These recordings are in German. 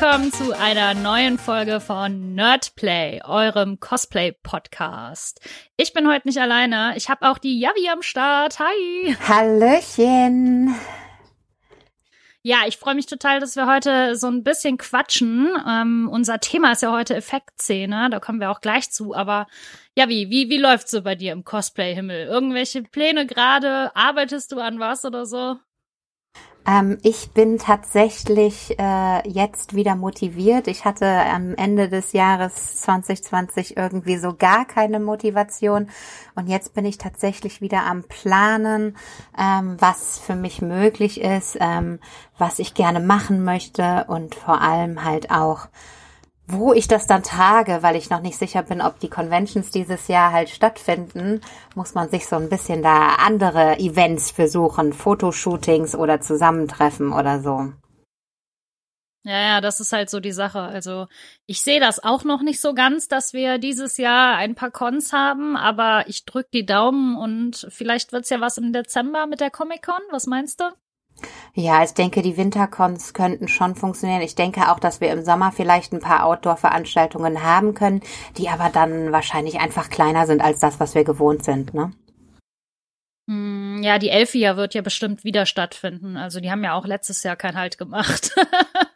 willkommen zu einer neuen Folge von Nerdplay, eurem Cosplay-Podcast. Ich bin heute nicht alleine. Ich habe auch die Yavi am Start. Hi. Hallöchen. Ja, ich freue mich total, dass wir heute so ein bisschen quatschen. Ähm, unser Thema ist ja heute Effektszene, da kommen wir auch gleich zu. Aber ja, wie, wie, wie läuft's so bei dir im Cosplay-Himmel? Irgendwelche Pläne gerade? Arbeitest du an was oder so? Ähm, ich bin tatsächlich äh, jetzt wieder motiviert. Ich hatte am Ende des Jahres 2020 irgendwie so gar keine Motivation und jetzt bin ich tatsächlich wieder am Planen, ähm, was für mich möglich ist, ähm, was ich gerne machen möchte und vor allem halt auch wo ich das dann trage, weil ich noch nicht sicher bin, ob die Conventions dieses Jahr halt stattfinden, muss man sich so ein bisschen da andere Events versuchen, Fotoshootings oder Zusammentreffen oder so. Ja, ja, das ist halt so die Sache. Also ich sehe das auch noch nicht so ganz, dass wir dieses Jahr ein paar Cons haben, aber ich drück die Daumen und vielleicht wird's ja was im Dezember mit der Comic-Con. Was meinst du? Ja, ich denke, die Wintercons könnten schon funktionieren. Ich denke auch, dass wir im Sommer vielleicht ein paar Outdoor-Veranstaltungen haben können, die aber dann wahrscheinlich einfach kleiner sind als das, was wir gewohnt sind, ne? Hm, ja, die Elfia wird ja bestimmt wieder stattfinden. Also die haben ja auch letztes Jahr keinen Halt gemacht.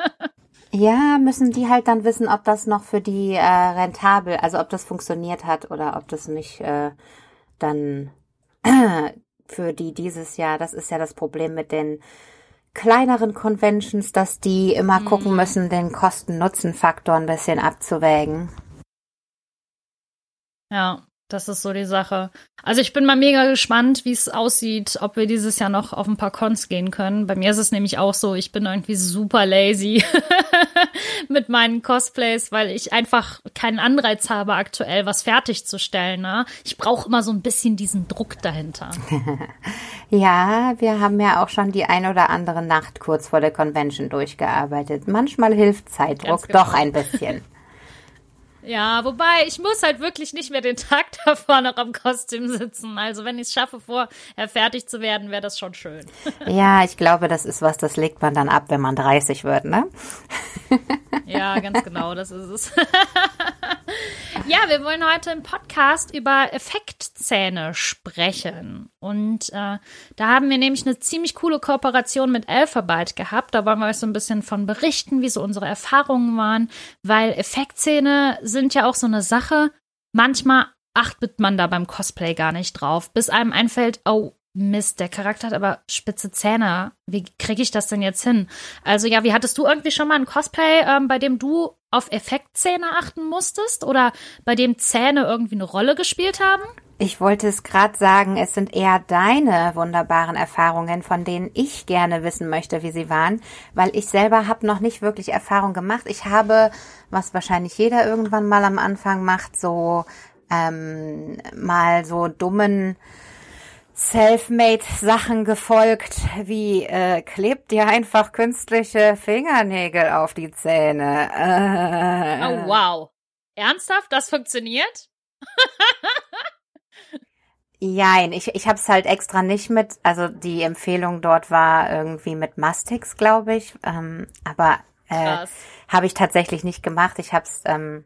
ja, müssen die halt dann wissen, ob das noch für die äh, rentabel, also ob das funktioniert hat oder ob das nicht äh, dann für die dieses Jahr. Das ist ja das Problem mit den kleineren Conventions, dass die immer mhm. gucken müssen, den Kosten-Nutzen-Faktor ein bisschen abzuwägen. Ja, das ist so die Sache. Also ich bin mal mega gespannt, wie es aussieht, ob wir dieses Jahr noch auf ein paar Cons gehen können. Bei mir ist es nämlich auch so, ich bin irgendwie super lazy mit meinen Cosplays, weil ich einfach keinen Anreiz habe, aktuell was fertigzustellen. Ne? Ich brauche immer so ein bisschen diesen Druck dahinter. ja, wir haben ja auch schon die ein oder andere Nacht kurz vor der Convention durchgearbeitet. Manchmal hilft Zeitdruck genau. doch ein bisschen. Ja, wobei ich muss halt wirklich nicht mehr den Tag davor noch am Kostüm sitzen. Also wenn ich es schaffe, vorher fertig zu werden, wäre das schon schön. Ja, ich glaube, das ist was, das legt man dann ab, wenn man 30 wird, ne? Ja, ganz genau, das ist es. ja, wir wollen heute im Podcast über Effektzähne sprechen. Und äh, da haben wir nämlich eine ziemlich coole Kooperation mit Alphabet gehabt. Da wollen wir euch so ein bisschen von berichten, wie so unsere Erfahrungen waren, weil Effektzähne sind ja auch so eine Sache. Manchmal achtet man da beim Cosplay gar nicht drauf, bis einem einfällt, oh, Mist, der Charakter hat aber spitze Zähne. Wie kriege ich das denn jetzt hin? Also ja, wie hattest du irgendwie schon mal ein Cosplay, ähm, bei dem du auf Effektzähne achten musstest oder bei dem Zähne irgendwie eine Rolle gespielt haben? Ich wollte es gerade sagen, es sind eher deine wunderbaren Erfahrungen, von denen ich gerne wissen möchte, wie sie waren, weil ich selber habe noch nicht wirklich Erfahrung gemacht. Ich habe, was wahrscheinlich jeder irgendwann mal am Anfang macht, so ähm, mal so dummen Selfmade-Sachen gefolgt, wie äh, klebt dir einfach künstliche Fingernägel auf die Zähne. Äh. Oh wow. Ernsthaft? Das funktioniert? Jein, ich, ich habe es halt extra nicht mit, also die Empfehlung dort war irgendwie mit Mastix, glaube ich. Ähm, aber äh, habe ich tatsächlich nicht gemacht. Ich habe es ähm,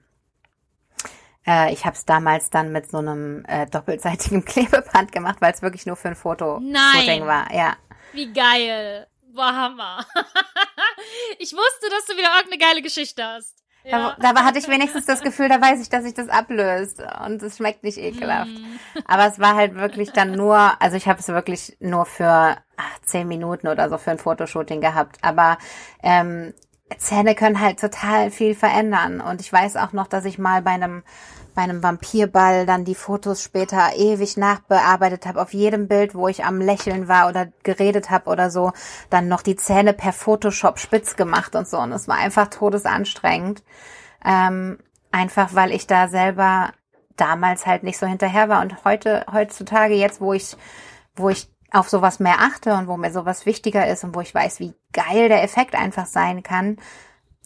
äh, ich habe es damals dann mit so einem äh, doppelseitigen Klebeband gemacht, weil es wirklich nur für ein Foto Shooting war. Ja. Wie geil. Boah, Hammer. ich wusste, dass du wieder irgendeine geile Geschichte hast. Ja. Da, da hatte ich wenigstens das Gefühl, da weiß ich, dass sich das ablöst und es schmeckt nicht ekelhaft. Mm. Aber es war halt wirklich dann nur, also ich habe es wirklich nur für ach, zehn Minuten oder so für ein Fotoshooting gehabt. Aber ähm, Zähne können halt total viel verändern. Und ich weiß auch noch, dass ich mal bei einem bei einem Vampirball dann die Fotos später ewig nachbearbeitet habe, auf jedem Bild, wo ich am Lächeln war oder geredet habe oder so, dann noch die Zähne per Photoshop spitz gemacht und so. Und es war einfach todesanstrengend. Ähm, einfach weil ich da selber damals halt nicht so hinterher war. Und heute, heutzutage, jetzt, wo ich, wo ich auf sowas mehr achte und wo mir sowas wichtiger ist und wo ich weiß, wie geil der Effekt einfach sein kann,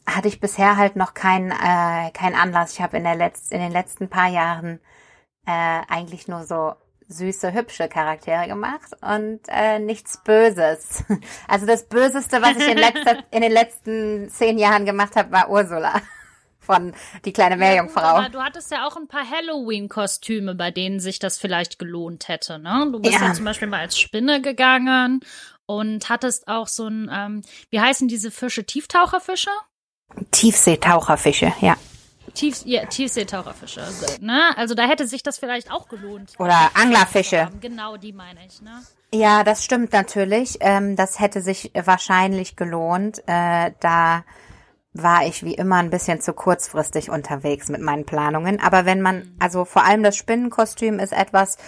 hatte ich bisher halt noch keinen äh, keinen Anlass. Ich habe in der letz in den letzten paar Jahren äh, eigentlich nur so süße, hübsche Charaktere gemacht und äh, nichts Böses. Also das Böseste, was ich in, letzter, in den letzten zehn Jahren gemacht habe, war Ursula von Die kleine Meerjungfrau. Ja, du hattest ja auch ein paar Halloween-Kostüme, bei denen sich das vielleicht gelohnt hätte. Ne? Du bist ja. ja zum Beispiel mal als Spinne gegangen und hattest auch so ein, ähm, wie heißen diese Fische? Tieftaucherfische? Tiefseetaucherfische, ja. Tief, ja, Tiefseetaucherfische. Ne? Also da hätte sich das vielleicht auch gelohnt. Oder Anglerfische. Genau, die meine ich. Ne? Ja, das stimmt natürlich. Ähm, das hätte sich wahrscheinlich gelohnt. Äh, da war ich wie immer ein bisschen zu kurzfristig unterwegs mit meinen Planungen. Aber wenn man, mhm. also vor allem das Spinnenkostüm ist etwas,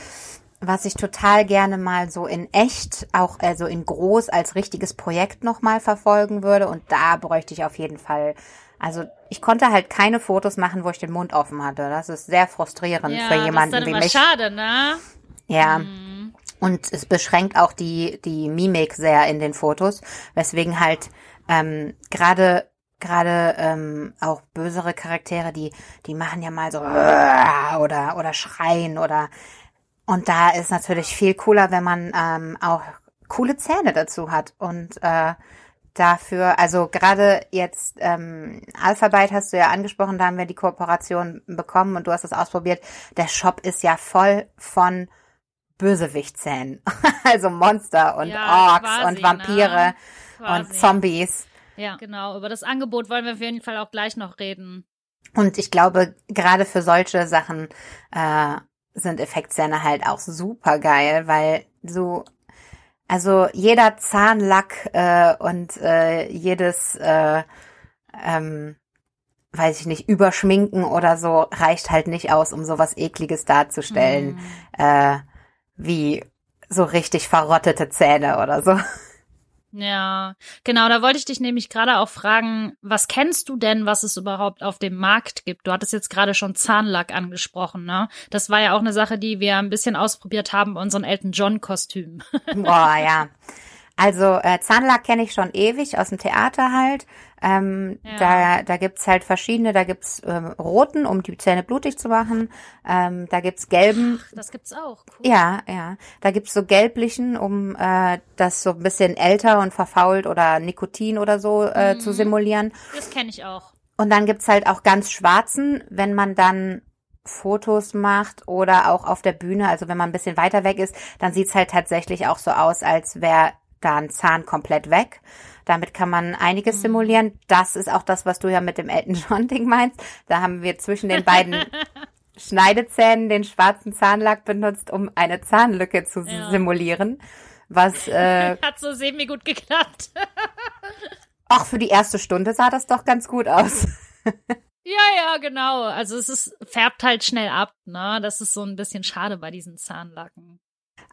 was ich total gerne mal so in echt, auch also in groß als richtiges Projekt nochmal verfolgen würde. Und da bräuchte ich auf jeden Fall also ich konnte halt keine Fotos machen, wo ich den Mund offen hatte. Das ist sehr frustrierend ja, für jemanden das ist dann wie mich. Schade, ne? Ja. Mhm. Und es beschränkt auch die die Mimik sehr in den Fotos, weswegen halt ähm, gerade gerade ähm, auch bösere Charaktere, die die machen ja mal so oder oder schreien oder und da ist natürlich viel cooler, wenn man ähm, auch coole Zähne dazu hat und äh, dafür, also gerade jetzt ähm, Alphabet hast du ja angesprochen, da haben wir die Kooperation bekommen und du hast es ausprobiert. Der Shop ist ja voll von Bösewichtszähnen, also Monster und ja, Orks quasi, und Vampire ne? und Zombies. Ja, genau. Über das Angebot wollen wir auf jeden Fall auch gleich noch reden. Und ich glaube, gerade für solche Sachen äh, sind Effektzähne halt auch super geil, weil du also jeder Zahnlack äh, und äh, jedes, äh, ähm, weiß ich nicht, Überschminken oder so reicht halt nicht aus, um sowas Ekliges darzustellen, mm. äh, wie so richtig verrottete Zähne oder so. Ja, genau, da wollte ich dich nämlich gerade auch fragen, was kennst du denn, was es überhaupt auf dem Markt gibt? Du hattest jetzt gerade schon Zahnlack angesprochen, ne? Das war ja auch eine Sache, die wir ein bisschen ausprobiert haben bei unseren Elton John Kostümen. Boah, ja. Also äh, Zahnlack kenne ich schon ewig aus dem Theater halt. Ähm, ja. Da, da gibt's halt verschiedene. Da gibt's ähm, roten, um die Zähne blutig zu machen. Ähm, da gibt's gelben. Ach, das gibt's auch. Cool. Ja, ja. Da gibt's so gelblichen, um äh, das so ein bisschen älter und verfault oder Nikotin oder so äh, mhm. zu simulieren. Das kenne ich auch. Und dann gibt's halt auch ganz schwarzen, wenn man dann Fotos macht oder auch auf der Bühne, also wenn man ein bisschen weiter weg ist, dann sieht's halt tatsächlich auch so aus, als wäre da ein Zahn komplett weg. Damit kann man einiges mhm. simulieren. Das ist auch das, was du ja mit dem Elton John Ding meinst. Da haben wir zwischen den beiden Schneidezähnen den schwarzen Zahnlack benutzt, um eine Zahnlücke zu ja. simulieren. Was äh, hat so semi gut geklappt. Ach, für die erste Stunde sah das doch ganz gut aus. ja, ja, genau. Also es ist färbt halt schnell ab, ne? Das ist so ein bisschen schade bei diesen Zahnlacken.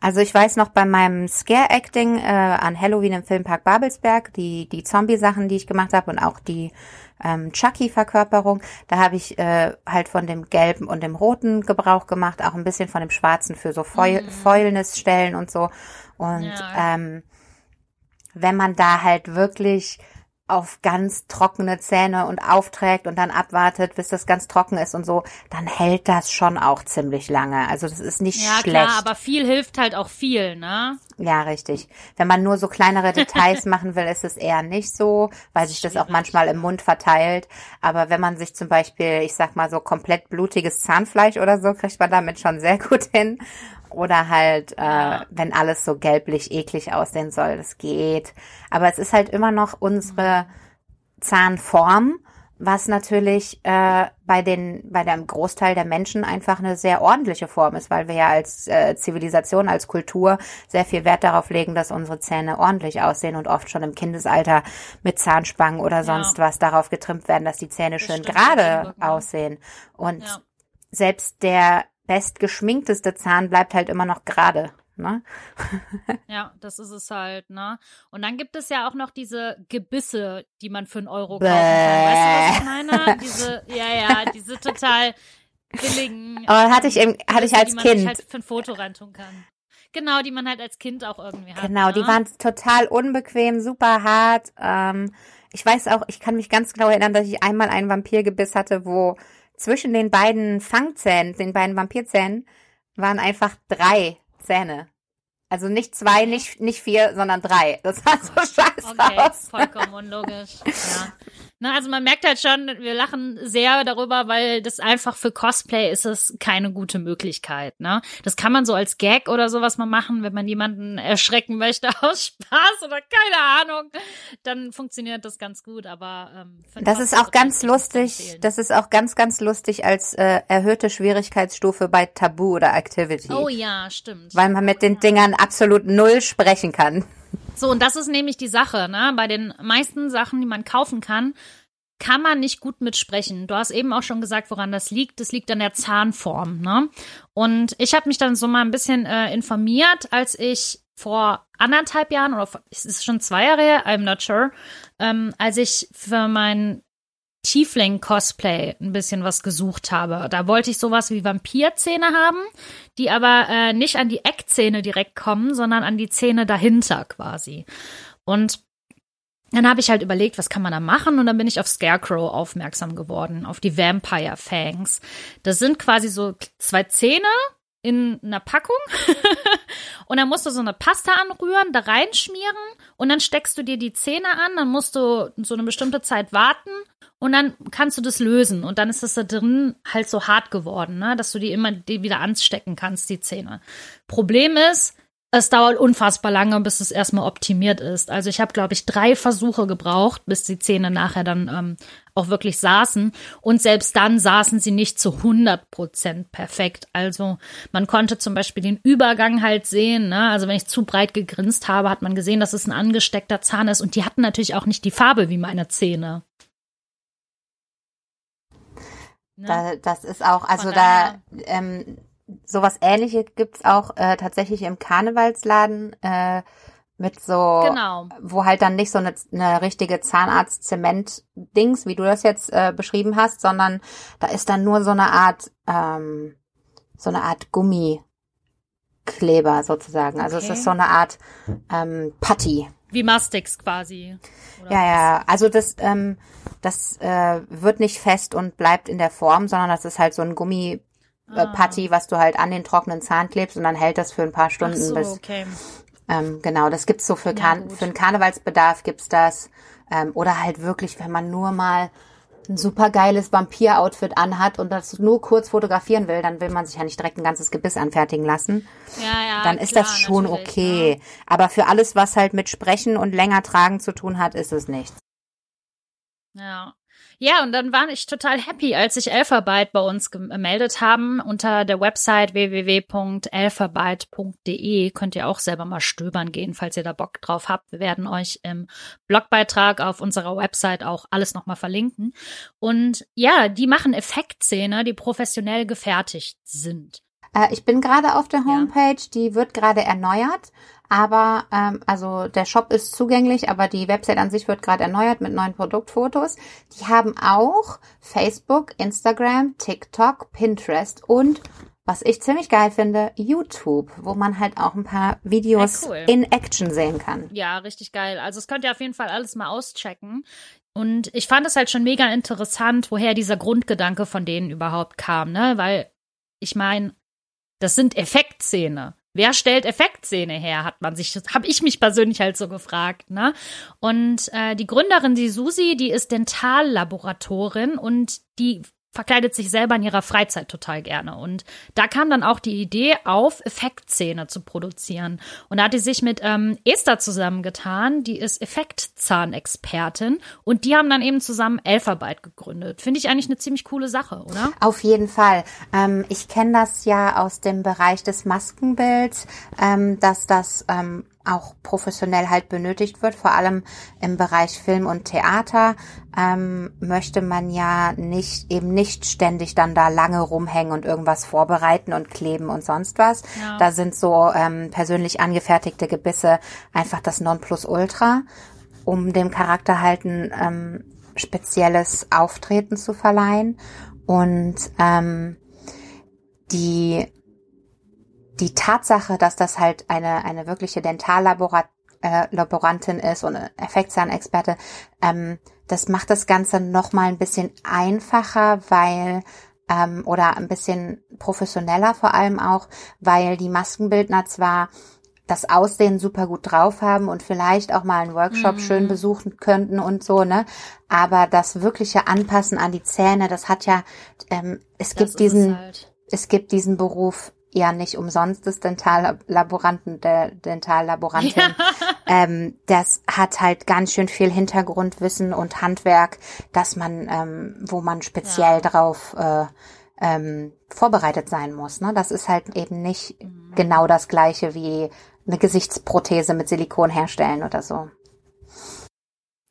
Also ich weiß noch bei meinem Scare-Acting äh, an Halloween im Filmpark Babelsberg, die, die Zombie-Sachen, die ich gemacht habe und auch die ähm, Chucky-Verkörperung, da habe ich äh, halt von dem Gelben und dem Roten Gebrauch gemacht, auch ein bisschen von dem Schwarzen für so Fäul mhm. Fäulnisstellen und so. Und ja. ähm, wenn man da halt wirklich auf ganz trockene Zähne und aufträgt und dann abwartet, bis das ganz trocken ist und so, dann hält das schon auch ziemlich lange. Also das ist nicht ja, schlecht. Ja, klar, aber viel hilft halt auch viel, ne? Ja, richtig. Wenn man nur so kleinere Details machen will, ist es eher nicht so, weil sich das auch manchmal im Mund verteilt. Aber wenn man sich zum Beispiel, ich sag mal so komplett blutiges Zahnfleisch oder so, kriegt man damit schon sehr gut hin. Oder halt, äh, ja. wenn alles so gelblich eklig aussehen soll, das geht. Aber es ist halt immer noch unsere Zahnform, was natürlich äh, bei den bei dem Großteil der Menschen einfach eine sehr ordentliche Form ist, weil wir ja als äh, Zivilisation, als Kultur sehr viel Wert darauf legen, dass unsere Zähne ordentlich aussehen und oft schon im Kindesalter mit Zahnspangen oder sonst ja. was darauf getrimmt werden, dass die Zähne das schön gerade aussehen. Und ja. selbst der bestgeschminkteste Zahn bleibt halt immer noch gerade. Ne? ja, das ist es halt, ne? Und dann gibt es ja auch noch diese Gebisse, die man für einen Euro kaufen kann. Weißt du, was ich meine? Diese, ja, ja, diese total billigen. Oh, hatte ich eben, hatte ich als die man Kind. halt für ein Foto reintun kann. Genau, die man halt als Kind auch irgendwie hat. Genau, ne? die waren total unbequem, super hart. Ähm, ich weiß auch, ich kann mich ganz genau erinnern, dass ich einmal einen Vampirgebiss hatte, wo zwischen den beiden Fangzähnen, den beiden Vampirzähnen, waren einfach drei Zähne. Also nicht zwei, nicht, nicht vier, sondern drei. Das sah so scheiße Okay, aus. vollkommen unlogisch. Ja. Na, also man merkt halt schon, wir lachen sehr darüber, weil das einfach für Cosplay ist es keine gute Möglichkeit. Ne? Das kann man so als Gag oder sowas mal machen, wenn man jemanden erschrecken möchte aus Spaß oder keine Ahnung, dann funktioniert das ganz gut. Aber ähm, Das ist Cosplay auch ganz ist nicht zu lustig. Das ist auch ganz, ganz lustig als äh, erhöhte Schwierigkeitsstufe bei Tabu oder Activity. Oh ja, stimmt. Weil man mit den Dingern absolut null sprechen kann. So, und das ist nämlich die Sache, ne? Bei den meisten Sachen, die man kaufen kann, kann man nicht gut mitsprechen. Du hast eben auch schon gesagt, woran das liegt. Das liegt an der Zahnform, ne? Und ich habe mich dann so mal ein bisschen äh, informiert, als ich vor anderthalb Jahren oder vor, es ist schon zwei Jahre her, I'm not sure, ähm, als ich für mein Tiefling-Cosplay ein bisschen was gesucht habe. Da wollte ich sowas wie Vampirzähne haben, die aber äh, nicht an die Eckzähne direkt kommen, sondern an die Zähne dahinter quasi. Und dann habe ich halt überlegt, was kann man da machen? Und dann bin ich auf Scarecrow aufmerksam geworden, auf die Vampire Fangs. Das sind quasi so zwei Zähne in einer Packung. und dann musst du so eine Pasta anrühren, da reinschmieren und dann steckst du dir die Zähne an, dann musst du so eine bestimmte Zeit warten und dann kannst du das lösen und dann ist das da drin halt so hart geworden, ne, dass du die immer die wieder anstecken kannst, die Zähne. Problem ist, es dauert unfassbar lange, bis es erstmal optimiert ist. Also ich habe, glaube ich, drei Versuche gebraucht, bis die Zähne nachher dann ähm, auch wirklich saßen. Und selbst dann saßen sie nicht zu 100 Prozent perfekt. Also man konnte zum Beispiel den Übergang halt sehen. Ne? Also wenn ich zu breit gegrinst habe, hat man gesehen, dass es ein angesteckter Zahn ist. Und die hatten natürlich auch nicht die Farbe wie meine Zähne. Ne? Da, das ist auch, also Von da, daher- ähm, sowas ähnliches gibt's auch äh, tatsächlich im Karnevalsladen äh, mit so, Genau. wo halt dann nicht so eine, eine richtige Zahnarzt-Zement-Dings, wie du das jetzt äh, beschrieben hast, sondern da ist dann nur so eine Art, ähm, so eine Art Gummikleber sozusagen. Also es Okay. ist so eine Art ähm, Putty. Wie Mastix quasi. Oder Ja, ja, also das, ähm, das äh, wird nicht fest und bleibt in der Form, sondern das ist halt so ein Gummi äh, Putty, was du halt an den trockenen Zahn klebst und dann hält das für ein paar Stunden so, bis. okay. Ähm, genau, das gibt's so für, Kar gut. für den Karnevalsbedarf gibt's das. Ähm, oder halt wirklich, wenn man nur mal ein super geiles Vampir-Outfit anhat und das nur kurz fotografieren will, dann will man sich ja nicht direkt ein ganzes Gebiss anfertigen lassen. Ja, ja. Dann ist klar, das schon okay. Ne? Aber für alles, was halt mit Sprechen und länger tragen zu tun hat, ist es nichts. Ja. Ja, und dann war ich total happy, als sich Elferbyte bei uns gemeldet haben. Unter der Website www.elferbyte.de könnt ihr auch selber mal stöbern gehen, falls ihr da Bock drauf habt. Wir werden euch im Blogbeitrag auf unserer Website auch alles nochmal verlinken. Und ja, die machen Effektszene, die professionell gefertigt sind. Äh, ich bin gerade auf der Ja. Homepage, die wird gerade erneuert, aber ähm, also der Shop ist zugänglich, aber die Website an sich wird gerade erneuert mit neuen Produktfotos. Die haben auch Facebook, Instagram, TikTok, Pinterest und was ich ziemlich geil finde, YouTube, wo man halt auch ein paar Videos Ja, cool. in Action sehen kann. Ja, richtig geil. Also das könnt ihr auf jeden Fall alles mal auschecken. Und ich fand es halt schon mega interessant, woher dieser Grundgedanke von denen überhaupt kam, ne? Weil ich meine, das sind Effektszene. Wer stellt Effektszene her, hat man sich, habe ich mich persönlich halt so gefragt, ne? Und äh, die Gründerin, die Susi, die ist Dentallaboratorin und die verkleidet sich selber in ihrer Freizeit total gerne. Und da kam dann auch die Idee auf, Effektszene zu produzieren. Und da hat die sich mit ähm, Esther zusammengetan, die ist Effektzahnexpertin. Und die haben dann eben zusammen Elfarbeit gegründet. Finde ich eigentlich eine ziemlich coole Sache, oder? Auf jeden Fall. Ähm, ich kenne das ja aus dem Bereich des Maskenbilds, ähm, dass das ähm, auch professionell halt benötigt wird, vor allem im Bereich Film und Theater ähm, möchte man ja nicht eben nicht ständig dann da lange rumhängen und irgendwas vorbereiten und kleben und sonst was. Ja. Da sind so ähm, persönlich angefertigte Gebisse einfach das Nonplusultra, um dem Charakter halt ein ähm, spezielles Auftreten zu verleihen und ähm, die die Tatsache, dass das halt eine, eine wirkliche Dentallaborat äh, Laborantin ist und eine Effektzahnexperte, ähm, das macht das Ganze noch mal ein bisschen einfacher, weil ähm, oder ein bisschen professioneller vor allem auch, weil die Maskenbildner zwar das Aussehen super gut drauf haben und vielleicht auch mal einen Workshop mhm. schön besuchen könnten und so, ne? Aber das wirkliche Anpassen an die Zähne, das hat ja, ähm, es das gibt diesen, es, halt. es gibt diesen Beruf ja nicht umsonst des Dentallaboranten, der Dentallaborantin. Ja. Ähm, das hat halt ganz schön viel Hintergrundwissen und Handwerk, dass man, ähm, wo man speziell ja. drauf äh, ähm, vorbereitet sein muss. Ne? Das ist halt eben nicht mhm. genau das gleiche wie eine Gesichtsprothese mit Silikon herstellen oder so.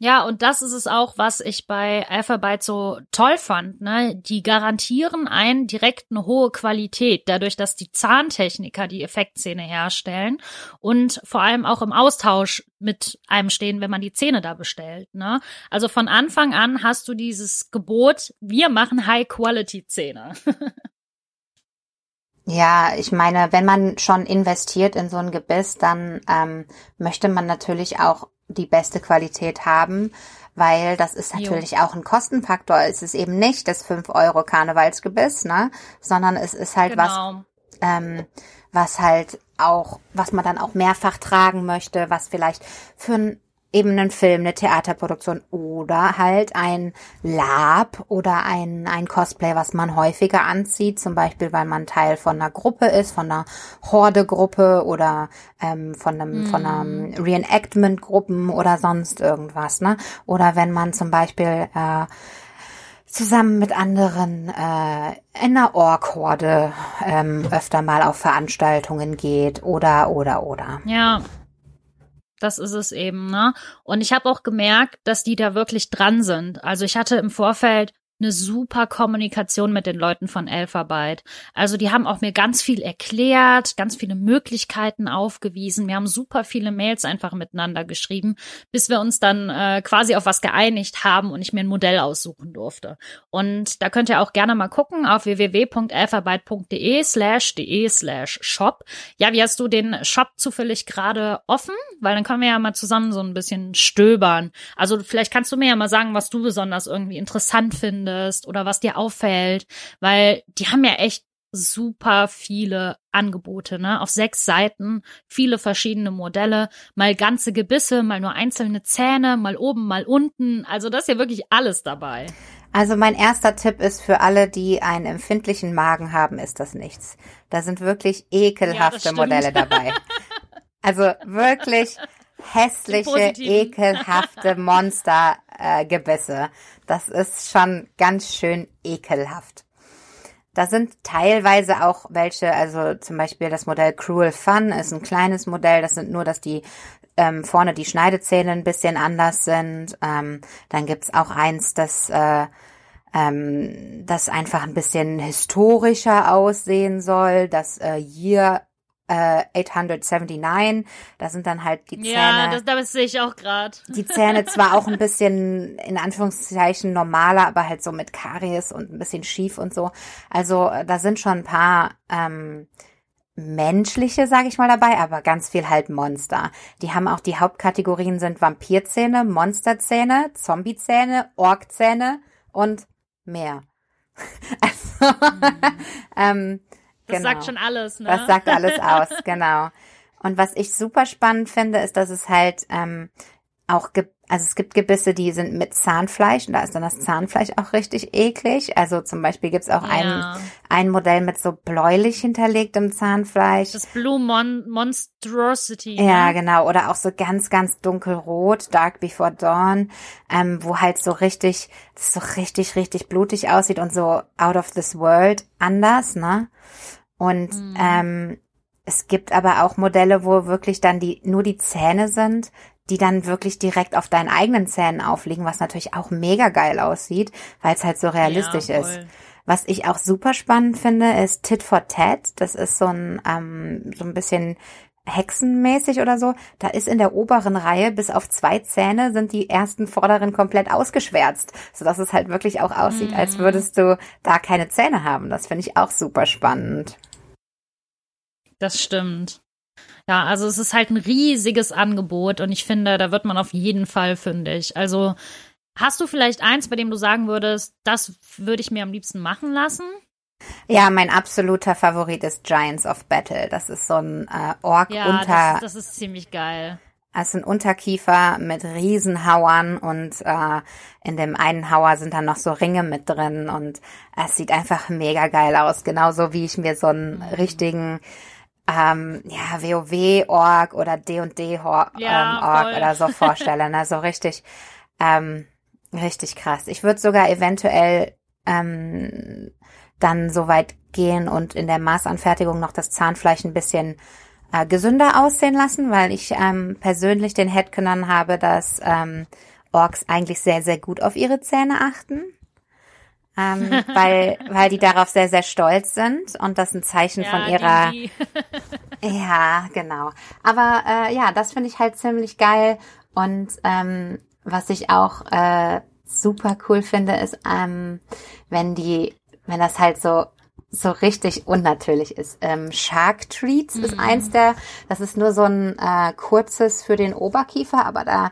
Ja, und das ist es auch, was ich bei Alphabet so toll fand. Ne? Die garantieren einen direkt eine hohe Qualität, dadurch, dass die Zahntechniker die Effektzähne herstellen und vor allem auch im Austausch mit einem stehen, wenn man die Zähne da bestellt. Ne? Also von Anfang an hast du dieses Gebot, wir machen High-Quality-Zähne. Ja, ich meine, wenn man schon investiert in so ein Gebiss, dann ähm, möchte man natürlich auch die beste Qualität haben, weil das ist natürlich jo. auch ein Kostenfaktor. Es ist eben nicht das 5 Euro Karnevalsgebiss, ne, sondern es ist halt genau. was, ähm, was halt auch, was man dann auch mehrfach tragen möchte, was vielleicht für ein eben einen Film, eine Theaterproduktion oder halt ein Lab oder ein, ein Cosplay, was man häufiger anzieht, zum Beispiel, weil man Teil von einer Gruppe ist, von einer Horde-Gruppe oder ähm, von einem, mm. von einem Reenactment-Gruppen oder sonst irgendwas, ne? Oder wenn man zum Beispiel äh, zusammen mit anderen äh, in einer Ork-Horde ähm, öfter mal auf Veranstaltungen geht oder oder oder. Ja. Das ist es eben, ne? Und ich habe auch gemerkt, dass die da wirklich dran sind. Also ich hatte im Vorfeld eine super Kommunikation mit den Leuten von Alphabet. Also die haben auch mir ganz viel erklärt, ganz viele Möglichkeiten aufgewiesen. Wir haben super viele Mails einfach miteinander geschrieben, bis wir uns dann äh, quasi auf was geeinigt haben und ich mir ein Modell aussuchen durfte. Und da könnt ihr auch gerne mal gucken auf www.alphabet.de slash de slash shop. Ja, wie hast du den Shop zufällig gerade offen? Weil dann können wir ja mal zusammen so ein bisschen stöbern. Also vielleicht kannst du mir ja mal sagen, was du besonders irgendwie interessant findest findest oder was dir auffällt, weil die haben ja echt super viele Angebote, ne? Auf sechs Seiten, viele verschiedene Modelle, mal ganze Gebisse, mal nur einzelne Zähne, mal oben, mal unten. Also das ist ja wirklich alles dabei. Also mein erster Tipp ist für alle, die einen empfindlichen Magen haben, ist das nichts. Da sind wirklich ekelhafte ja, Modelle dabei. Also wirklich hässliche, ekelhafte Monstergebisse. Äh, das ist schon ganz schön ekelhaft. Da sind teilweise auch welche, also zum Beispiel das Modell Cruel Fun ist ein kleines Modell. Das sind nur, dass die ähm, vorne die Schneidezähne ein bisschen anders sind. Ähm, dann gibt's auch eins, das äh, ähm, das einfach ein bisschen historischer aussehen soll, das äh, Year äh, 879. Da sind dann halt die Zähne. Ja, das, das sehe ich auch gerade. Die Zähne zwar auch ein bisschen in Anführungszeichen normaler, aber halt so mit Karies und ein bisschen schief und so. Also äh, da sind schon ein paar ähm, menschliche, sage ich mal dabei, aber ganz viel halt Monster. Die haben auch die Hauptkategorien sind Vampirzähne, Monsterzähne, Zombiezähne, Orkzähne und mehr. Also, mhm. ähm, das genau. sagt schon alles, ne? Das sagt alles aus, genau. Und was ich super spannend finde, ist, dass es halt ähm, auch gibt, also es gibt Gebisse, die sind mit Zahnfleisch und da ist dann das Zahnfleisch auch richtig eklig. Also zum Beispiel gibt's auch ja. ein, ein Modell mit so bläulich hinterlegtem Zahnfleisch. Das Blue Mon Monstrosity. Ja, ne? genau. Oder auch so ganz, ganz dunkelrot, Dark Before Dawn, ähm, wo halt so richtig, so richtig, richtig blutig aussieht und so out of this world anders, ne? Und mhm. ähm, es gibt aber auch Modelle, wo wirklich dann die nur die Zähne sind, die dann wirklich direkt auf deinen eigenen Zähnen aufliegen, was natürlich auch mega geil aussieht, weil es halt so realistisch ja, ist. Was ich auch super spannend finde, ist Tit for Tat. Das ist so ein ähm, so ein bisschen hexenmäßig oder so. Da ist in der oberen Reihe bis auf zwei Zähne sind die ersten vorderen komplett ausgeschwärzt, so dass es halt wirklich auch aussieht, mhm. als würdest du da keine Zähne haben. Das finde ich auch super spannend. Das stimmt. Ja, also es ist halt ein riesiges Angebot und ich finde, da wird man auf jeden Fall fündig. Also Hast du vielleicht eins, bei dem du sagen würdest, das würde ich mir am liebsten machen lassen? Ja, mein absoluter Favorit ist Giants of Battle. Das ist so ein äh, Ork ja, unter. Das, das ist ziemlich geil. Es ist ein Unterkiefer mit Riesenhauern und äh, in dem einen Hauer sind dann noch so Ringe mit drin und es sieht einfach mega geil aus. Genauso wie ich mir so einen mhm. richtigen ähm, ja, WoW-Org oder D&D-Org ja, ähm, oder so vorstelle. Ne? So richtig, ähm, richtig krass. Ich würde sogar eventuell ähm, dann so weit gehen und in der Maßanfertigung noch das Zahnfleisch ein bisschen äh, gesünder aussehen lassen, weil ich ähm, persönlich den Headcanon habe, dass ähm, Orks eigentlich sehr, sehr gut auf ihre Zähne achten. Ähm, weil, weil die darauf sehr, sehr stolz sind und das ein Zeichen ja, von ihrer. ja, genau. Aber äh, ja, das finde ich halt ziemlich geil. Und ähm, was ich auch äh, super cool finde, ist, ähm, wenn die wenn das halt so so richtig unnatürlich ist. Ähm, Shark Treats mhm. ist eins der, das ist nur so ein äh, kurzes für den Oberkiefer, aber da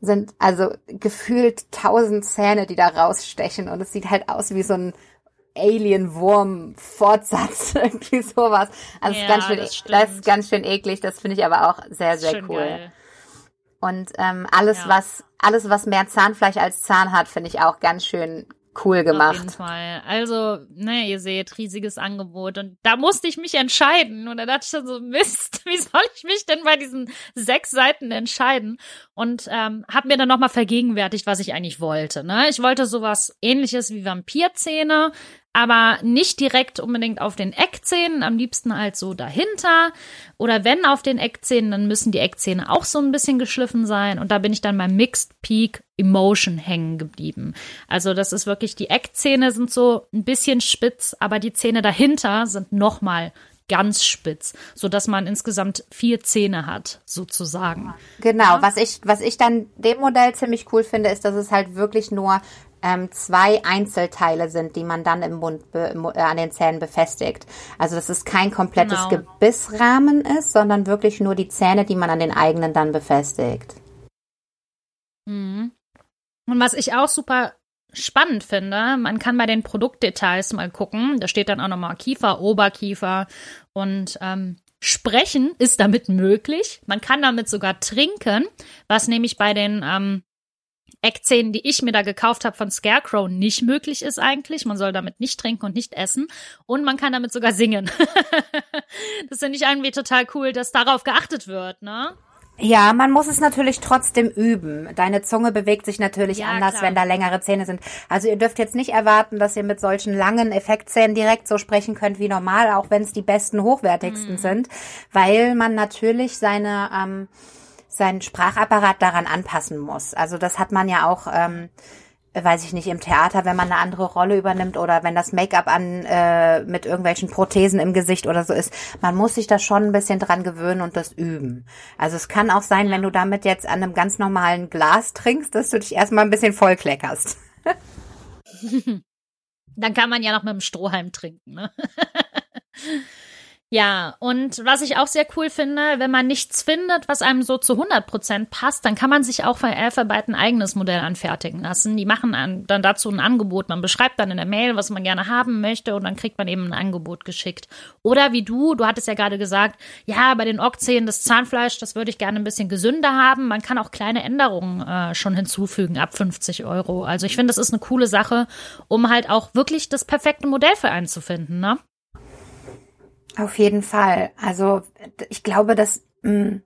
sind also gefühlt tausend Zähne, die da rausstechen und es sieht halt aus wie so ein Alien-Wurm-Fortsatz, irgendwie sowas. Also ja, ist ganz schön, das, e- das, ist ganz schön eklig, das finde ich aber auch sehr, sehr cool. Geil. Und ähm, alles, ja. was alles, was mehr Zahnfleisch als Zahn hat, finde ich auch ganz schön cool gemacht. Auf jeden Fall. Also, ne, ihr seht, riesiges Angebot. Und da musste ich mich entscheiden. Und da dachte ich dann so, Mist, wie soll ich mich denn bei diesen sechs Seiten entscheiden? Und ähm, habe mir dann nochmal vergegenwärtigt, was ich eigentlich wollte. Ne? Ich wollte sowas ähnliches wie Vampirzähne, aber nicht direkt unbedingt auf den Eckzähnen, am liebsten halt so dahinter. Oder wenn auf den Eckzähnen, dann müssen die Eckzähne auch so ein bisschen geschliffen sein. Und da bin ich dann beim Mixed Peak Emotion hängen geblieben. Also das ist wirklich, die Eckzähne sind so ein bisschen spitz, aber die Zähne dahinter sind nochmal ganz spitz, so dass man insgesamt vier Zähne hat, sozusagen. Genau, ja. was ich, was ich dann dem Modell ziemlich cool finde, ist, dass es halt wirklich nur ähm, zwei Einzelteile sind, die man dann im Mund äh, an den Zähnen befestigt. Also dass es kein komplettes genau. Gebissrahmen ist, sondern wirklich nur die Zähne, die man an den eigenen dann befestigt. Mhm. Und was ich auch super spannend finde, man kann bei den Produktdetails mal gucken. Da steht dann auch nochmal Kiefer, Oberkiefer und ähm, Sprechen ist damit möglich. Man kann damit sogar trinken, was nämlich bei den ähm, Eckzähnen, die ich mir da gekauft habe von Scarecrow, nicht möglich ist eigentlich. Man soll damit nicht trinken und nicht essen. Und man kann damit sogar singen. das finde ich irgendwie total cool, dass darauf geachtet wird, ne? Ja, man muss es natürlich trotzdem üben. Deine Zunge bewegt sich natürlich ja, anders, klar. wenn da längere Zähne sind. Also ihr dürft jetzt nicht erwarten, dass ihr mit solchen langen Effektzähnen direkt so sprechen könnt wie normal, auch wenn es die besten, hochwertigsten mhm. sind, weil man natürlich seine ähm, seinen Sprachapparat daran anpassen muss. Also das hat man ja auch, ähm, weiß ich nicht, im Theater, wenn man eine andere Rolle übernimmt oder wenn das Make-up an äh, mit irgendwelchen Prothesen im Gesicht oder so ist. Man muss sich da schon ein bisschen dran gewöhnen und das üben. Also es kann auch sein, wenn du damit jetzt an einem ganz normalen Glas trinkst, dass du dich erstmal ein bisschen vollkleckerst. Dann kann man ja noch mit dem Strohhalm trinken, ne? Ja, und was ich auch sehr cool finde, wenn man nichts findet, was einem so zu 100 Prozent passt, dann kann man sich auch von Alphabet ein eigenes Modell anfertigen lassen. Die machen dann dazu ein Angebot. Man beschreibt dann in der Mail, was man gerne haben möchte und dann kriegt man eben ein Angebot geschickt. Oder wie du, du hattest ja gerade gesagt, ja, bei den Ockzähnen das Zahnfleisch, das würde ich gerne ein bisschen gesünder haben. Man kann auch kleine Änderungen äh, schon hinzufügen ab 50 Euro. Also ich finde, das ist eine coole Sache, um halt auch wirklich das perfekte Modell für einen zu finden, ne? Auf jeden Fall. Also ich glaube, dass mm,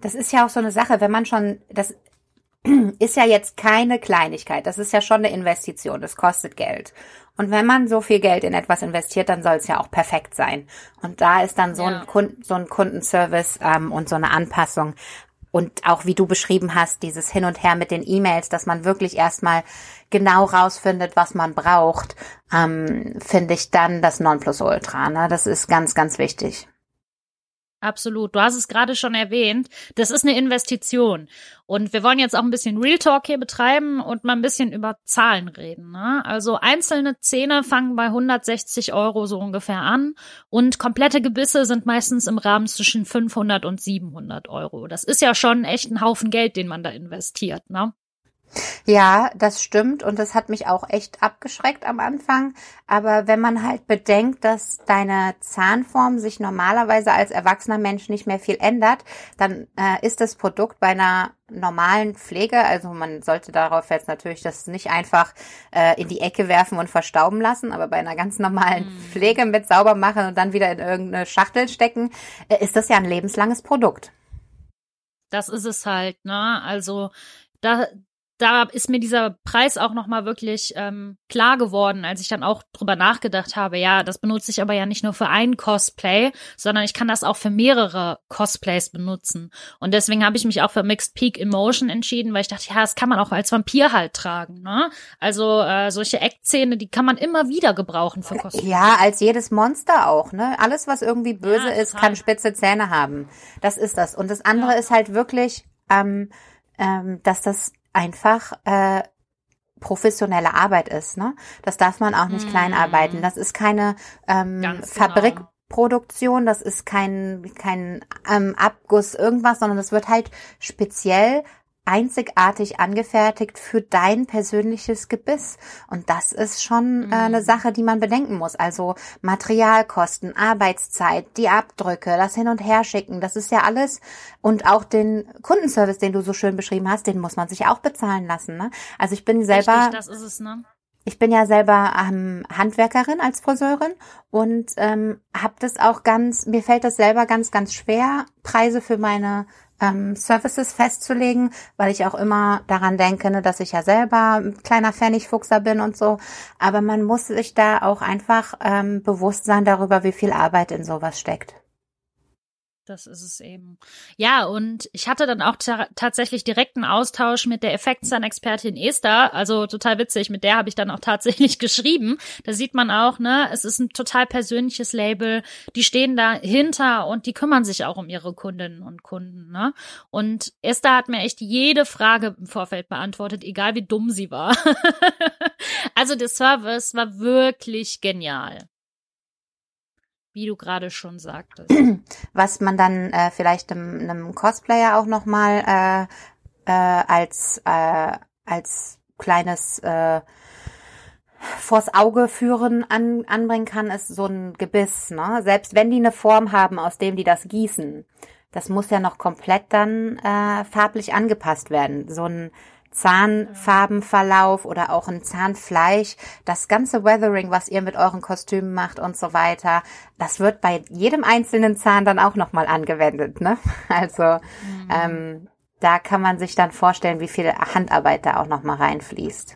das ist ja auch so eine Sache, wenn man schon, das ist ja jetzt keine Kleinigkeit, das ist ja schon eine Investition, das kostet Geld. Und wenn man so viel Geld in etwas investiert, dann soll es ja auch perfekt sein. Und da ist dann so, ja. ein, Kunden, so ein Kundenservice ähm, und so eine Anpassung und auch wie du beschrieben hast, dieses Hin und Her mit den E-Mails, dass man wirklich erstmal genau rausfindet, was man braucht, ähm, finde ich dann das Nonplusultra. Ne? Das ist ganz, ganz wichtig. Absolut. Du hast es gerade schon erwähnt. Das ist eine Investition. Und wir wollen jetzt auch ein bisschen Real Talk hier betreiben und mal ein bisschen über Zahlen reden. Ne? Also einzelne Zähne fangen bei 160 Euro so ungefähr an und komplette Gebisse sind meistens im Rahmen zwischen 500 und 700 Euro. Das ist ja schon echt ein Haufen Geld, den man da investiert. Ne? Ja, das stimmt und das hat mich auch echt abgeschreckt am Anfang. Aber wenn man halt bedenkt, dass deine Zahnform sich normalerweise als erwachsener Mensch nicht mehr viel ändert, dann äh, ist das Produkt bei einer normalen Pflege, also man sollte darauf jetzt natürlich das nicht einfach äh, in die Ecke werfen und verstauben lassen, aber bei einer ganz normalen mm. Pflege mit sauber machen und dann wieder in irgendeine Schachtel stecken, äh, ist das ja ein lebenslanges Produkt. Das ist es halt, ne? Also da, da ist mir dieser Preis auch nochmal wirklich ähm, klar geworden, als ich dann auch drüber nachgedacht habe, ja, das benutze ich aber ja nicht nur für ein Cosplay, sondern ich kann das auch für mehrere Cosplays benutzen. Und deswegen habe ich mich auch für Mixed Peak Emotion entschieden, weil ich dachte, ja, das kann man auch als Vampir halt tragen. Ne? Also äh, solche Eckzähne, die kann man immer wieder gebrauchen für Cosplay. Ja, als jedes Monster auch. Ne? Alles, was irgendwie böse ja, ist, kann spitze Zähne haben. Das ist das. Und das andere ja. ist halt wirklich, ähm, ähm, dass das einfach äh, professionelle Arbeit ist. Ne? Das darf man auch nicht mm. klein arbeiten. Das ist keine ähm, genau. Fabrikproduktion, das ist kein, kein ähm, Abguss, irgendwas, sondern das wird halt speziell einzigartig angefertigt für dein persönliches Gebiss. Und das ist schon mhm. äh, eine mhm. Sache, die man bedenken muss. Also Materialkosten, Arbeitszeit, die Abdrücke, das Hin- und Herschicken, das ist ja alles. Und auch den Kundenservice, den du so schön beschrieben hast, den muss man sich auch bezahlen lassen. Ne? Also ich bin selber. Richtig, das ist es, ne? Ich bin ja selber ähm, Handwerkerin als Friseurin und ähm, habe das auch ganz, mir fällt das selber ganz, ganz schwer, Preise für meine ähm, Services festzulegen, weil ich auch immer daran denke, ne, dass ich ja selber ein kleiner Pfennigfuchser bin und so. Aber man muss sich da auch einfach ähm, bewusst sein darüber, wie viel Arbeit in sowas steckt. Das ist es eben. Ja, und ich hatte dann auch tatsächlich direkten Austausch mit der Effektzahnexpertin Esther. Also total witzig. Mit der habe ich dann auch tatsächlich geschrieben. Da sieht man auch, ne, es ist ein total persönliches Label. Die stehen dahinter und die kümmern sich auch um ihre Kundinnen und Kunden, ne? Und Esther hat mir echt jede Frage im Vorfeld beantwortet, egal wie dumm sie war. also der Service war wirklich genial wie du gerade schon sagtest. Was man dann äh, vielleicht einem, einem Cosplayer auch nochmal äh, äh, als, äh, als kleines äh, vors Auge führen an, anbringen kann, ist so ein Gebiss. Ne? Selbst wenn die eine Form haben, aus dem die das gießen, das muss ja noch komplett dann äh, farblich angepasst werden. So ein Zahnfarbenverlauf oder auch ein Zahnfleisch, das ganze Weathering, was ihr mit euren Kostümen macht und so weiter, das wird bei jedem einzelnen Zahn dann auch nochmal angewendet. Ne? Also mhm. ähm, da kann man sich dann vorstellen, wie viel Handarbeit da auch nochmal reinfließt.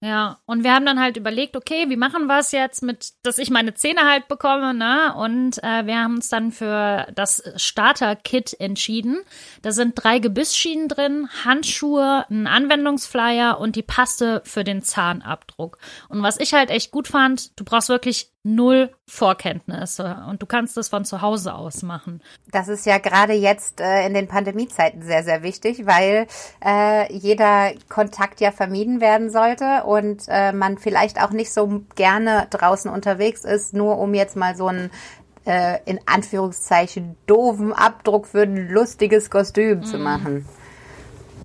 Ja, und wir haben dann halt überlegt, okay, wie machen wir es jetzt mit, dass ich meine Zähne halt bekomme, ne? Und äh, wir haben uns dann für das Starter-Kit entschieden. Da sind drei Gebissschienen drin, Handschuhe, ein Anwendungsflyer und die Paste für den Zahnabdruck. Und was ich halt echt gut fand, du brauchst wirklich null Vorkenntnisse und du kannst das von zu Hause aus machen. Das ist ja gerade jetzt äh, in den Pandemiezeiten sehr, sehr wichtig, weil äh, jeder Kontakt ja vermieden werden sollte und äh, man vielleicht auch nicht so gerne draußen unterwegs ist, nur um jetzt mal so ein äh, in Anführungszeichen doofen Abdruck für ein lustiges Kostüm mm. zu mhm. machen.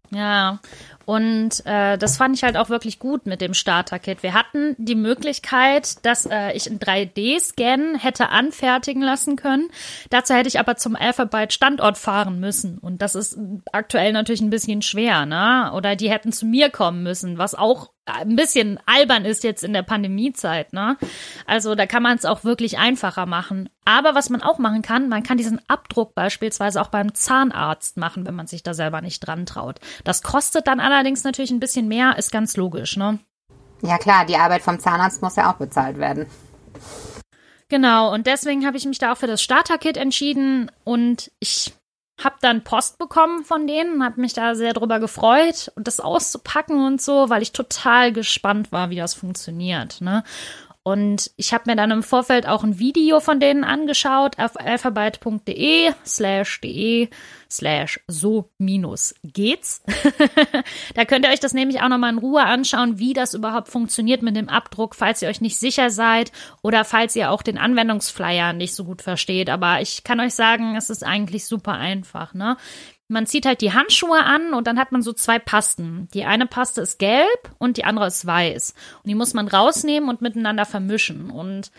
Ja, und äh, das fand ich halt auch wirklich gut mit dem Starter-Kit. Wir hatten die Möglichkeit, dass äh, ich in 3D-Scan hätte anfertigen lassen können. Dazu hätte ich aber zum Alphabet-Standort fahren müssen. Und das ist aktuell natürlich ein bisschen schwer, ne? Oder die hätten zu mir kommen müssen, was auch ein bisschen albern ist jetzt in der Pandemiezeit, ne? Also da kann man es auch wirklich einfacher machen. Aber was man auch machen kann, man kann diesen Abdruck beispielsweise auch beim Zahnarzt machen, wenn man sich da selber nicht dran traut. Das kostet dann allerdings natürlich ein bisschen mehr, ist ganz logisch, ne? Ja klar, die Arbeit vom Zahnarzt muss ja auch bezahlt werden. Genau, und deswegen habe ich mich da auch für das Starter-Kit entschieden und ich hab dann Post bekommen von denen, hab mich da sehr drüber gefreut und das auszupacken und so, weil ich total gespannt war, wie das funktioniert. Ne? Und ich habe mir dann im Vorfeld auch ein Video von denen angeschaut auf alphabet.de slash de slash so minus geht's. da könnt ihr euch das nämlich auch nochmal in Ruhe anschauen, wie das überhaupt funktioniert mit dem Abdruck, falls ihr euch nicht sicher seid oder falls ihr auch den Anwendungsflyer nicht so gut versteht. Aber ich kann euch sagen, es ist eigentlich super einfach. Ne? Man zieht halt die Handschuhe an und dann hat man so zwei Pasten. Die eine Paste ist gelb und die andere ist weiß. Und die muss man rausnehmen und miteinander vermischen. Und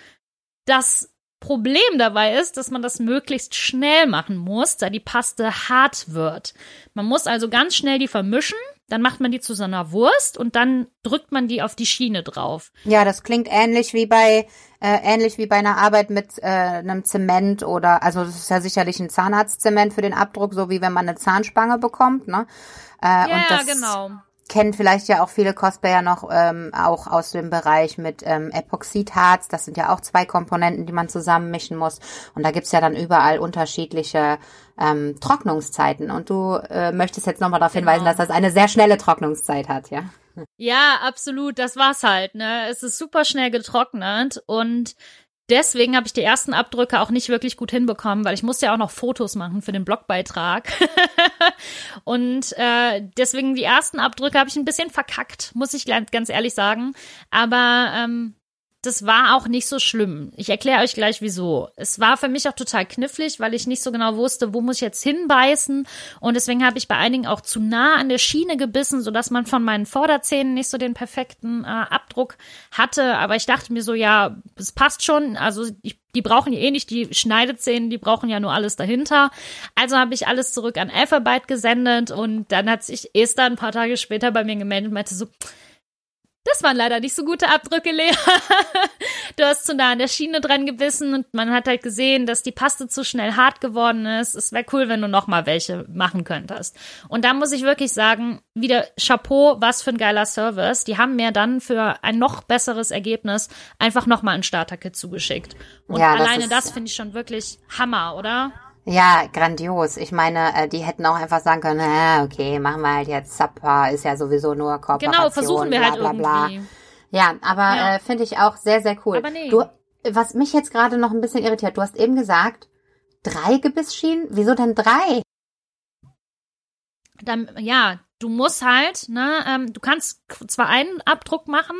das Problem dabei ist, dass man das möglichst schnell machen muss, da die Paste hart wird. Man muss also ganz schnell die vermischen, dann macht man die zu so einer Wurst und dann drückt man die auf die Schiene drauf. Ja, das klingt ähnlich wie bei äh, ähnlich wie bei einer Arbeit mit äh, einem Zement oder also das ist ja sicherlich ein Zahnarztzement für den Abdruck, so wie wenn man eine Zahnspange bekommt, ne? Äh, ja, und das, genau kennen vielleicht ja auch viele Cosplayer noch ähm, auch aus dem Bereich mit ähm, Epoxidharz. Das sind ja auch zwei Komponenten, die man zusammenmischen muss. Und da gibt's ja dann überall unterschiedliche ähm, Trocknungszeiten. Und du äh, möchtest jetzt nochmal darauf genau. hinweisen, dass das eine sehr schnelle Trocknungszeit hat, ja? Ja, absolut. Das war's halt. Ne, es ist super schnell getrocknet und deswegen habe ich die ersten Abdrücke auch nicht wirklich gut hinbekommen, weil ich musste ja auch noch Fotos machen für den Blogbeitrag. und äh, deswegen die ersten Abdrücke habe ich ein bisschen verkackt, muss ich ganz ehrlich sagen. Aber ähm, das war auch nicht so schlimm. Ich erkläre euch gleich wieso. Es war für mich auch total knifflig, weil ich nicht so genau wusste, wo muss ich jetzt hinbeißen. Und deswegen habe ich bei einigen auch zu nah an der Schiene gebissen, sodass man von meinen Vorderzähnen nicht so den perfekten äh, Abdruck hatte. Aber ich dachte mir so, ja, es passt schon. Also ich, die brauchen ja eh nicht die Schneidezähne, die brauchen ja nur alles dahinter. Also habe ich alles zurück an Alphabet gesendet und dann hat sich Esther ein paar Tage später bei mir gemeldet und meinte so, das waren leider nicht so gute Abdrücke, Lea. du hast zu nah an der Schiene dran gebissen und man hat halt gesehen, dass die Paste zu schnell hart geworden ist. Es wäre cool, wenn du noch mal welche machen könntest. Und da muss ich wirklich sagen, wieder Chapeau, was für ein geiler Service. Die haben mir dann für ein noch besseres Ergebnis einfach noch mal ein Starter-Kit zugeschickt. Und ja, alleine das, das finde ich schon wirklich Hammer, oder? Ja, grandios. Ich meine, äh, die hätten auch einfach sagen können, äh, okay, machen wir halt jetzt Zappa, ist ja sowieso nur Kooperation. Genau, versuchen wir bla, halt bla, bla. irgendwie. Ja, aber ja. Äh, finde ich auch sehr, sehr cool. Aber nee. Du, was mich jetzt gerade noch ein bisschen irritiert, du hast eben gesagt, drei Gebissschienen? Wieso denn drei? Dann, ja, du musst halt, ne, ähm, du kannst zwar einen Abdruck machen,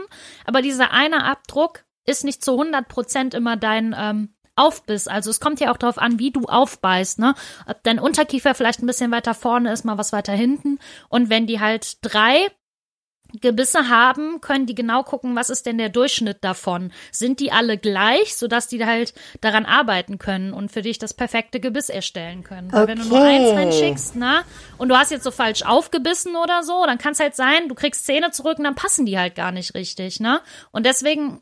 aber dieser eine Abdruck ist nicht zu 100 Prozent immer dein ähm, aufbiss. Also es kommt ja auch darauf an, wie du aufbeißt, ne? Ob dein Unterkiefer vielleicht ein bisschen weiter vorne ist, mal was weiter hinten. Und wenn die halt drei Gebisse haben, können die genau gucken, was ist denn der Durchschnitt davon? Sind die alle gleich, sodass die halt daran arbeiten können und für dich das perfekte Gebiss erstellen können? Weil wenn du nur eins reinschickst, ne, und du hast jetzt so falsch aufgebissen oder so, dann kann es halt sein, du kriegst Zähne zurück und dann passen die halt gar nicht richtig, ne? Und deswegen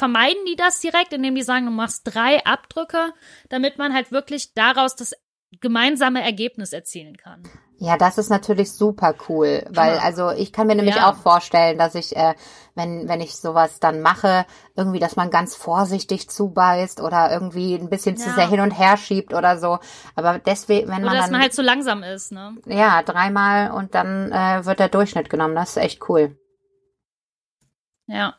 vermeiden die das direkt, indem die sagen, du machst drei Abdrücke, damit man halt wirklich daraus das gemeinsame Ergebnis erzielen kann. Ja, das ist natürlich super cool, weil ja. also ich kann mir nämlich ja. auch vorstellen, dass ich, äh, wenn wenn ich sowas dann mache, irgendwie, dass man ganz vorsichtig zubeißt oder irgendwie ein bisschen ja. zu sehr hin und her schiebt oder so. Aber deswegen, wenn oder man dass dann, man halt zu langsam ist, ne? Ja, dreimal und dann äh, wird der Durchschnitt genommen. Das ist echt cool. Ja.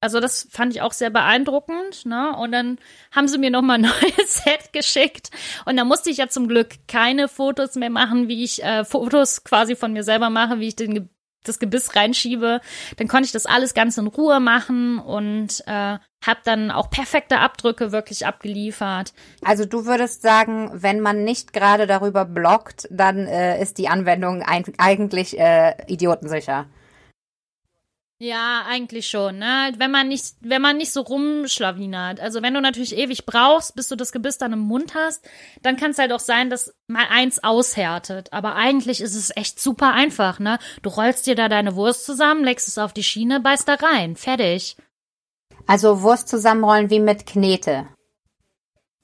Also das fand ich auch sehr beeindruckend, ne? Und dann haben sie mir noch mal ein neues Set geschickt und da musste ich ja zum Glück keine Fotos mehr machen, wie ich äh, Fotos quasi von mir selber mache, wie ich den das Gebiss reinschiebe. Dann konnte ich das alles ganz in Ruhe machen und äh, habe dann auch perfekte Abdrücke wirklich abgeliefert. Also du würdest sagen, wenn man nicht gerade darüber bloggt, dann äh, ist die Anwendung ein eigentlich äh, idiotensicher. Ja, eigentlich schon, ne? Wenn man nicht, wenn man nicht so rumschlawinert. Also wenn du natürlich ewig brauchst, bis du das Gebiss dann im Mund hast, dann kann es halt auch sein, dass mal eins aushärtet. Aber eigentlich ist es echt super einfach, ne? Du rollst dir da deine Wurst zusammen, legst es auf die Schiene, beißt da rein. Fertig. Also Wurst zusammenrollen wie mit Knete.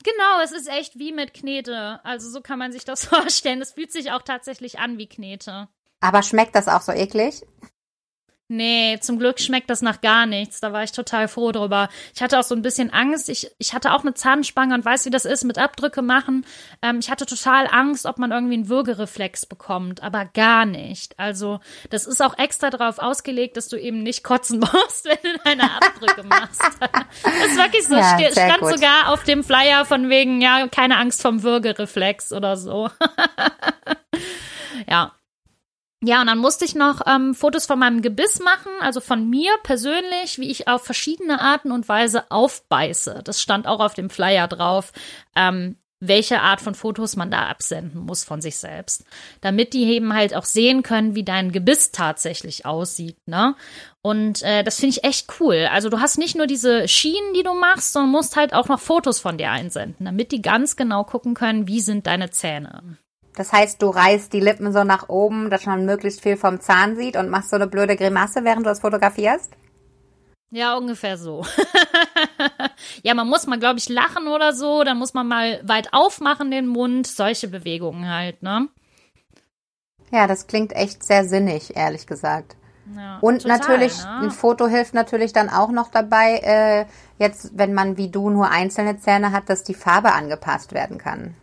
Genau, es ist echt wie mit Knete. Also so kann man sich das vorstellen. Es fühlt sich auch tatsächlich an wie Knete. Aber schmeckt das auch so eklig? Nee, zum Glück schmeckt das nach gar nichts. Da war ich total froh drüber. Ich hatte auch so ein bisschen Angst. Ich, ich hatte auch eine Zahnspange und weiß, wie das ist mit Abdrücke machen. Ähm, ich hatte total Angst, ob man irgendwie einen Würgereflex bekommt, aber gar nicht. Also, das ist auch extra darauf ausgelegt, dass du eben nicht kotzen musst, wenn du deine Abdrücke machst. das ist wirklich so. Ja, stand gut. sogar auf dem Flyer von wegen, ja, keine Angst vom Würgereflex oder so. ja, ja, und dann musste ich noch ähm, Fotos von meinem Gebiss machen, also von mir persönlich, wie ich auf verschiedene Arten und Weise aufbeiße. Das stand auch auf dem Flyer drauf. Ähm, welche Art von Fotos man da absenden muss von sich selbst, damit die eben halt auch sehen können, wie dein Gebiss tatsächlich aussieht, ne? Und äh, das finde ich echt cool. Also du hast nicht nur diese Schienen, die du machst, sondern musst halt auch noch Fotos von dir einsenden, damit die ganz genau gucken können, wie sind deine Zähne. Das heißt, du reißt die Lippen so nach oben, dass man möglichst viel vom Zahn sieht und machst so eine blöde Grimasse, während du das fotografierst? Ja, ungefähr so. ja, man muss mal, glaube ich, lachen oder so. Dann muss man mal weit aufmachen den Mund. Solche Bewegungen halt, ne? Ja, das klingt echt sehr sinnig, ehrlich gesagt. Ja, Und total, natürlich, ne? ein Foto hilft natürlich dann auch noch dabei, äh, jetzt, wenn man wie du nur einzelne Zähne hat, dass die Farbe angepasst werden kann.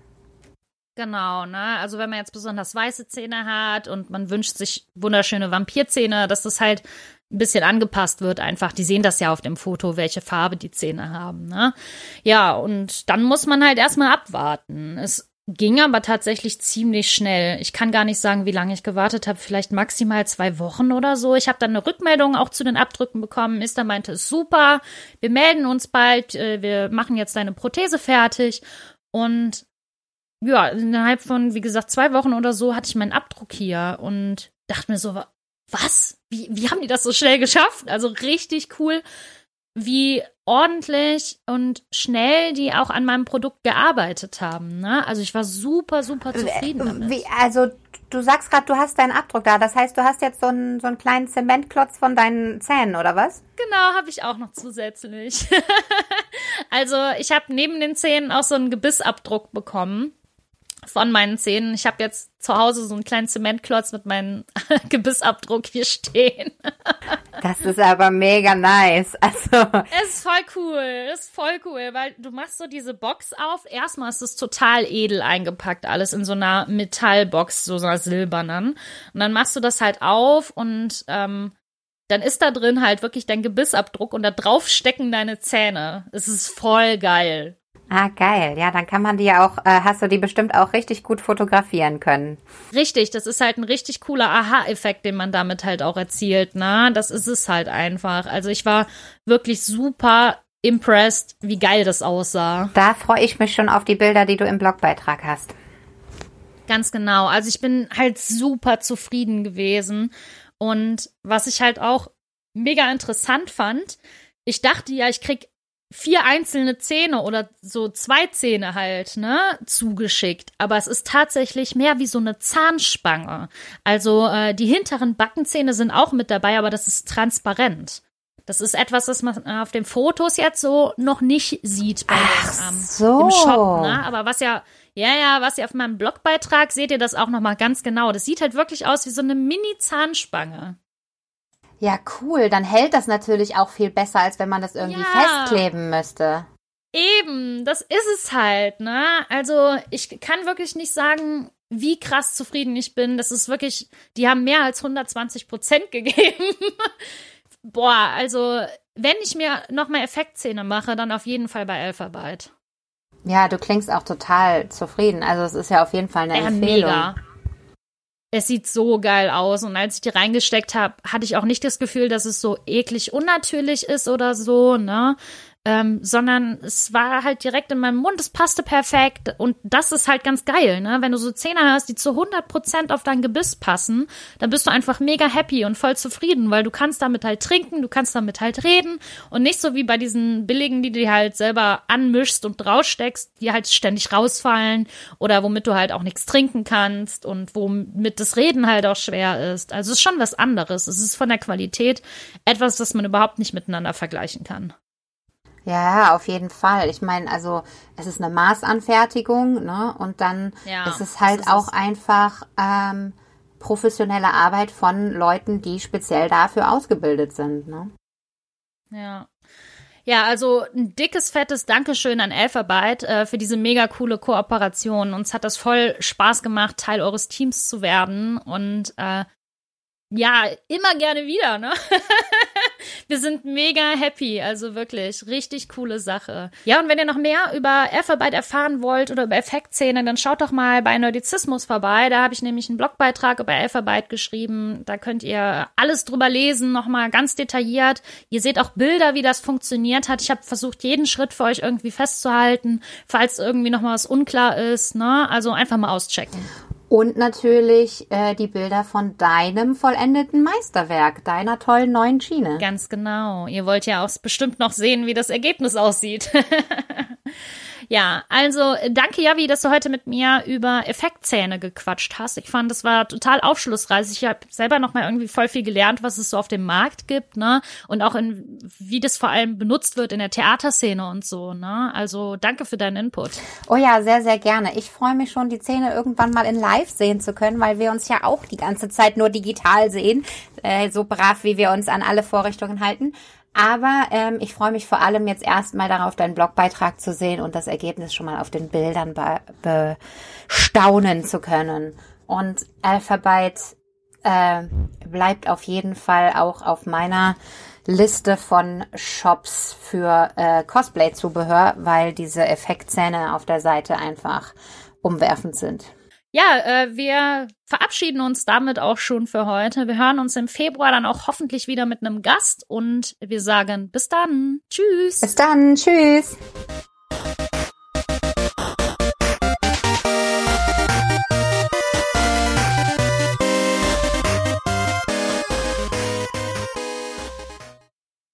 Genau, ne? Also wenn man jetzt besonders weiße Zähne hat und man wünscht sich wunderschöne Vampirzähne, dass das halt ein bisschen angepasst wird einfach. Die sehen das ja auf dem Foto, welche Farbe die Zähne haben, ne? Ja, und dann muss man halt erstmal abwarten. Es ging aber tatsächlich ziemlich schnell. Ich kann gar nicht sagen, wie lange ich gewartet habe, vielleicht maximal zwei Wochen oder so. Ich habe dann eine Rückmeldung auch zu den Abdrücken bekommen. Mister meinte, super, wir melden uns bald, äh, wir machen jetzt deine Prothese fertig und ja, innerhalb von, wie gesagt, zwei Wochen oder so hatte ich meinen Abdruck hier und dachte mir so, wa- was? Wie, wie haben die das so schnell geschafft? Also richtig cool, wie ordentlich und schnell die auch an meinem Produkt gearbeitet haben. Ne? Also ich war super, super zufrieden damit. Wie, also, du sagst gerade, du hast deinen Abdruck da. Das heißt, du hast jetzt so einen, so einen kleinen Zementklotz von deinen Zähnen, oder was? Genau, habe ich auch noch zusätzlich. also ich habe neben den Zähnen auch so einen Gebissabdruck bekommen von meinen Zähnen. Ich habe jetzt zu Hause so einen kleinen Zementklotz mit meinem Gebissabdruck hier stehen. Das ist aber mega nice. Also, Es ist voll cool, es ist voll cool, weil du machst so diese Box auf. Erstmal ist es total edel eingepackt, alles in so einer Metallbox, so einer silbernen. Und dann machst du das halt auf und ähm, dann ist da drin halt wirklich dein Gebissabdruck und da drauf stecken deine Zähne. Es ist voll geil. Ah, geil. Ja, dann kann man die ja auch, äh, hast du die bestimmt auch richtig gut fotografieren können. Richtig, das ist halt ein richtig cooler Aha-Effekt, den man damit halt auch erzielt, ne? Das ist es halt einfach. Also ich war wirklich super impressed, wie geil das aussah. Da freue ich mich schon auf die Bilder, die du im Blogbeitrag hast. Ganz genau. Also ich bin halt super zufrieden gewesen. Und was ich halt auch mega interessant fand, ich dachte ja, ich krieg vier einzelne Zähne oder so zwei Zähne halt, ne, zugeschickt. Aber es ist tatsächlich mehr wie so eine Zahnspange. Also äh, die hinteren Backenzähne sind auch mit dabei, aber das ist transparent. Das ist etwas, das man auf den Fotos jetzt so noch nicht sieht bei Ach ähm, so. im Shop, ne? Aber was ja, ja, ja, was ihr auf meinem Blogbeitrag seht ihr das auch nochmal ganz genau. Das sieht halt wirklich aus wie so eine Mini-Zahnspange. Ja, cool. Dann hält das natürlich auch viel besser, als wenn man das irgendwie Ja. festkleben müsste. Eben, das ist es halt, ne? Also, ich kann wirklich nicht sagen, wie krass zufrieden ich bin. Das ist wirklich, die haben mehr als 120 Prozent gegeben. Boah, also, wenn ich mir nochmal Effektzähne mache, dann auf jeden Fall bei Alphabet. Ja, du klingst auch total zufrieden. Also es ist ja auf jeden Fall eine Ja, Empfehlung. mega. Es sieht so geil aus und als ich die reingesteckt habe, hatte ich auch nicht das Gefühl, dass es so eklig unnatürlich ist oder so, ne? Ähm, sondern es war halt direkt in meinem Mund, es passte perfekt und das ist halt ganz geil, ne? Wenn du so Zähne hast, die zu 100% auf dein Gebiss passen, dann bist du einfach mega happy und voll zufrieden, weil du kannst damit halt trinken, du kannst damit halt reden und nicht so wie bei diesen billigen, die du dir halt selber anmischst und draufsteckst, die halt ständig rausfallen oder womit du halt auch nichts trinken kannst und womit das Reden halt auch schwer ist. Also es ist schon was anderes. Es ist von der Qualität etwas, das man überhaupt nicht miteinander vergleichen kann. Ja, auf jeden Fall. Ich meine, also es ist eine Maßanfertigung, ne? Und dann Ja, ist es halt ist auch es. einfach ähm, professionelle Arbeit von Leuten, die speziell dafür ausgebildet sind, ne? Ja. Ja, also ein dickes, fettes Dankeschön an Alphabet äh, für diese mega coole Kooperation. Uns hat das voll Spaß gemacht, Teil eures Teams zu werden. Und äh, ja, immer gerne wieder, ne? Wir sind mega happy, also wirklich richtig coole Sache. Ja, und wenn ihr noch mehr über Elfarbeit erfahren wollt oder über Effektszene, dann schaut doch mal bei Nerdizismus vorbei. Da habe ich nämlich einen Blogbeitrag über Elfarbeit geschrieben. Da könnt ihr alles drüber lesen, nochmal ganz detailliert. Ihr seht auch Bilder, wie das funktioniert hat. Ich habe versucht, jeden Schritt für euch irgendwie festzuhalten, falls irgendwie noch mal was unklar ist. Ne? Also einfach mal auschecken. Und natürlich äh, die Bilder von deinem vollendeten Meisterwerk, deiner tollen neuen Schiene. Ganz genau. Ihr wollt ja auch bestimmt noch sehen, wie das Ergebnis aussieht. Ja, also danke Javi, dass du heute mit mir über Effektzähne gequatscht hast. Ich fand, das war total aufschlussreich. Ich habe selber noch mal irgendwie voll viel gelernt, was es so auf dem Markt gibt, ne? Und auch in wie das vor allem benutzt wird in der Theaterszene und so, ne? Also danke für deinen Input. Oh ja, sehr sehr gerne. Ich freue mich schon, die Szene irgendwann mal in Live sehen zu können, weil wir uns ja auch die ganze Zeit nur digital sehen, äh, so brav wie wir uns an alle Vorrichtungen halten. Aber ähm, ich freue mich vor allem jetzt erstmal darauf, deinen Blogbeitrag zu sehen und das Ergebnis schon mal auf den Bildern bestaunen zu können. Und Alphabet äh, bleibt auf jeden Fall auch auf meiner Liste von Shops für äh, Cosplay-Zubehör, weil diese Effektzähne auf der Seite einfach umwerfend sind. Ja, äh, wir verabschieden uns damit auch schon für heute. Wir hören uns im Februar dann auch hoffentlich wieder mit einem Gast und wir sagen bis dann. Tschüss. Bis dann. Tschüss.